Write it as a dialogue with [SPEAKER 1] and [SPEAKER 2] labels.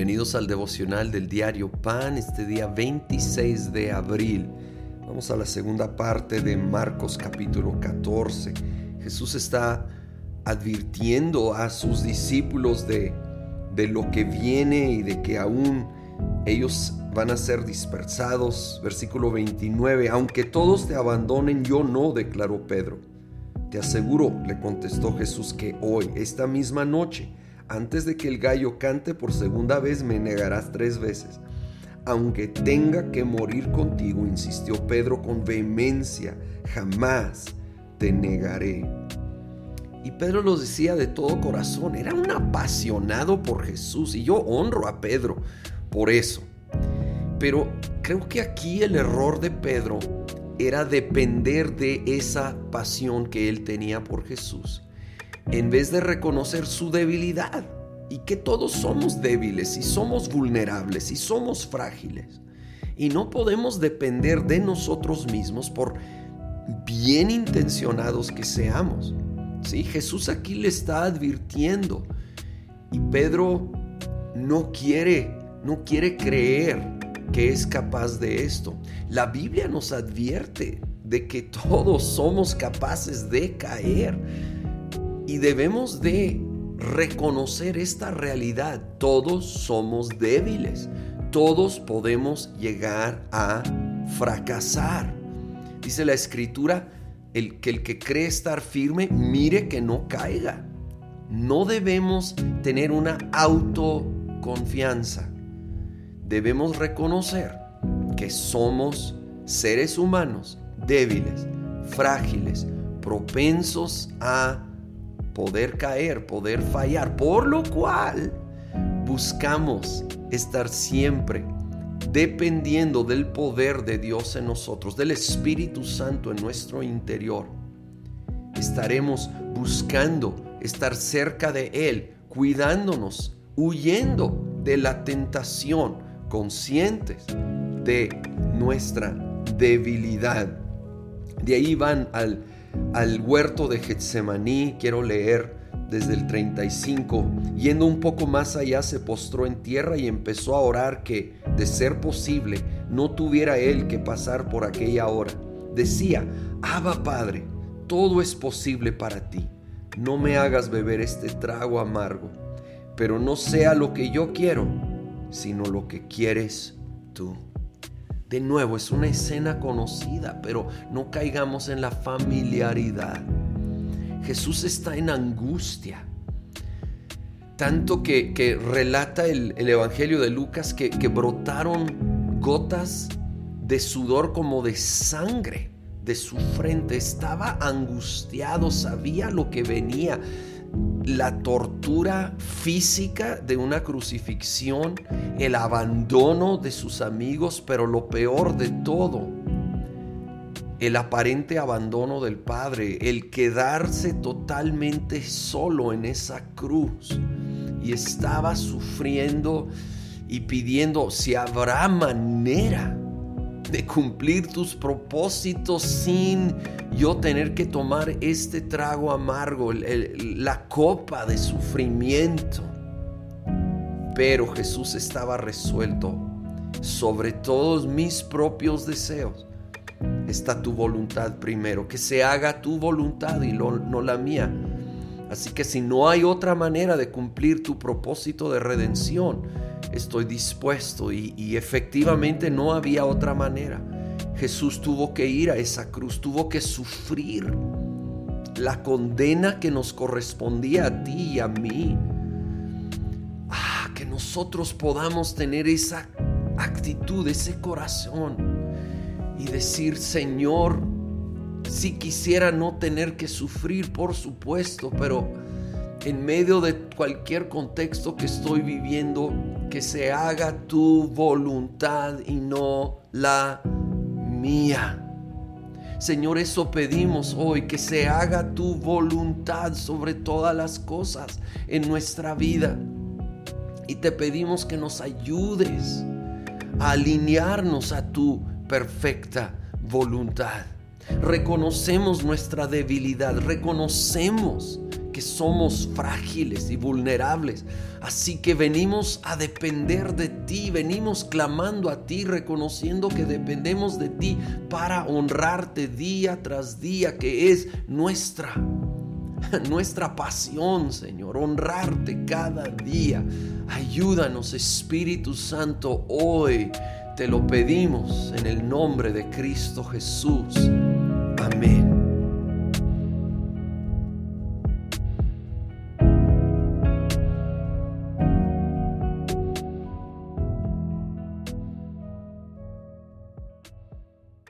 [SPEAKER 1] Bienvenidos al devocional del diario Pan, este día 26 de abril. Vamos a la segunda parte de Marcos capítulo 14. Jesús está advirtiendo a sus discípulos de, de lo que viene y de que aún ellos van a ser dispersados. Versículo 29, aunque todos te abandonen, yo no, declaró Pedro. Te aseguro, le contestó Jesús, que hoy, esta misma noche, antes de que el gallo cante por segunda vez me negarás tres veces. Aunque tenga que morir contigo, insistió Pedro con vehemencia, jamás te negaré. Y Pedro lo decía de todo corazón, era un apasionado por Jesús y yo honro a Pedro por eso. Pero creo que aquí el error de Pedro era depender de esa pasión que él tenía por Jesús en vez de reconocer su debilidad y que todos somos débiles y somos vulnerables y somos frágiles. Y no podemos depender de nosotros mismos por bien intencionados que seamos. ¿Sí? Jesús aquí le está advirtiendo y Pedro no quiere, no quiere creer que es capaz de esto. La Biblia nos advierte de que todos somos capaces de caer y debemos de reconocer esta realidad. Todos somos débiles. Todos podemos llegar a fracasar. Dice la escritura, el que el que cree estar firme, mire que no caiga. No debemos tener una autoconfianza. Debemos reconocer que somos seres humanos débiles, frágiles, propensos a poder caer, poder fallar, por lo cual buscamos estar siempre dependiendo del poder de Dios en nosotros, del Espíritu Santo en nuestro interior. Estaremos buscando estar cerca de Él, cuidándonos, huyendo de la tentación, conscientes de nuestra debilidad. De ahí van al al huerto de Getsemaní, quiero leer desde el 35, yendo un poco más allá se postró en tierra y empezó a orar que, de ser posible, no tuviera él que pasar por aquella hora. Decía, Abba Padre, todo es posible para ti, no me hagas beber este trago amargo, pero no sea lo que yo quiero, sino lo que quieres tú. De nuevo, es una escena conocida, pero no caigamos en la familiaridad. Jesús está en angustia. Tanto que, relata el, Evangelio de Lucas que, que brotaron gotas de sudor como de sangre de su frente. Estaba angustiado, sabía lo que venía la tortura física de una crucifixión, el abandono de sus amigos, pero lo peor de todo, el aparente abandono del Padre, el quedarse totalmente solo en esa cruz. Y estaba sufriendo y pidiendo si habrá manera de cumplir tus propósitos sin yo tener que tomar este trago amargo, la copa de sufrimiento. Pero Jesús estaba resuelto sobre todos mis propios deseos. Está tu voluntad primero, que se haga tu voluntad y no la mía. Así que si no hay otra manera de cumplir tu propósito de redención, estoy dispuesto y, efectivamente no había otra manera. Jesús tuvo que ir a esa cruz, tuvo que sufrir la condena que nos correspondía a ti y a mí. Ah, que nosotros podamos tener esa actitud, ese corazón y decir, Señor, si quisiera no tener que sufrir, por supuesto, pero en medio de cualquier contexto que estoy viviendo, que se haga tu voluntad y no la mía. Señor, eso pedimos hoy, que se haga tu voluntad sobre todas las cosas en nuestra vida. Y te pedimos que nos ayudes a alinearnos a tu perfecta voluntad. Reconocemos nuestra debilidad, reconocemos somos frágiles y vulnerables. Así que venimos a depender de ti, venimos clamando a ti, reconociendo que dependemos de ti para honrarte día tras día, que es nuestra nuestra pasión, Señor, honrarte cada día. Ayúdanos, Espíritu Santo, hoy te lo pedimos en el nombre de Cristo Jesús. Amén.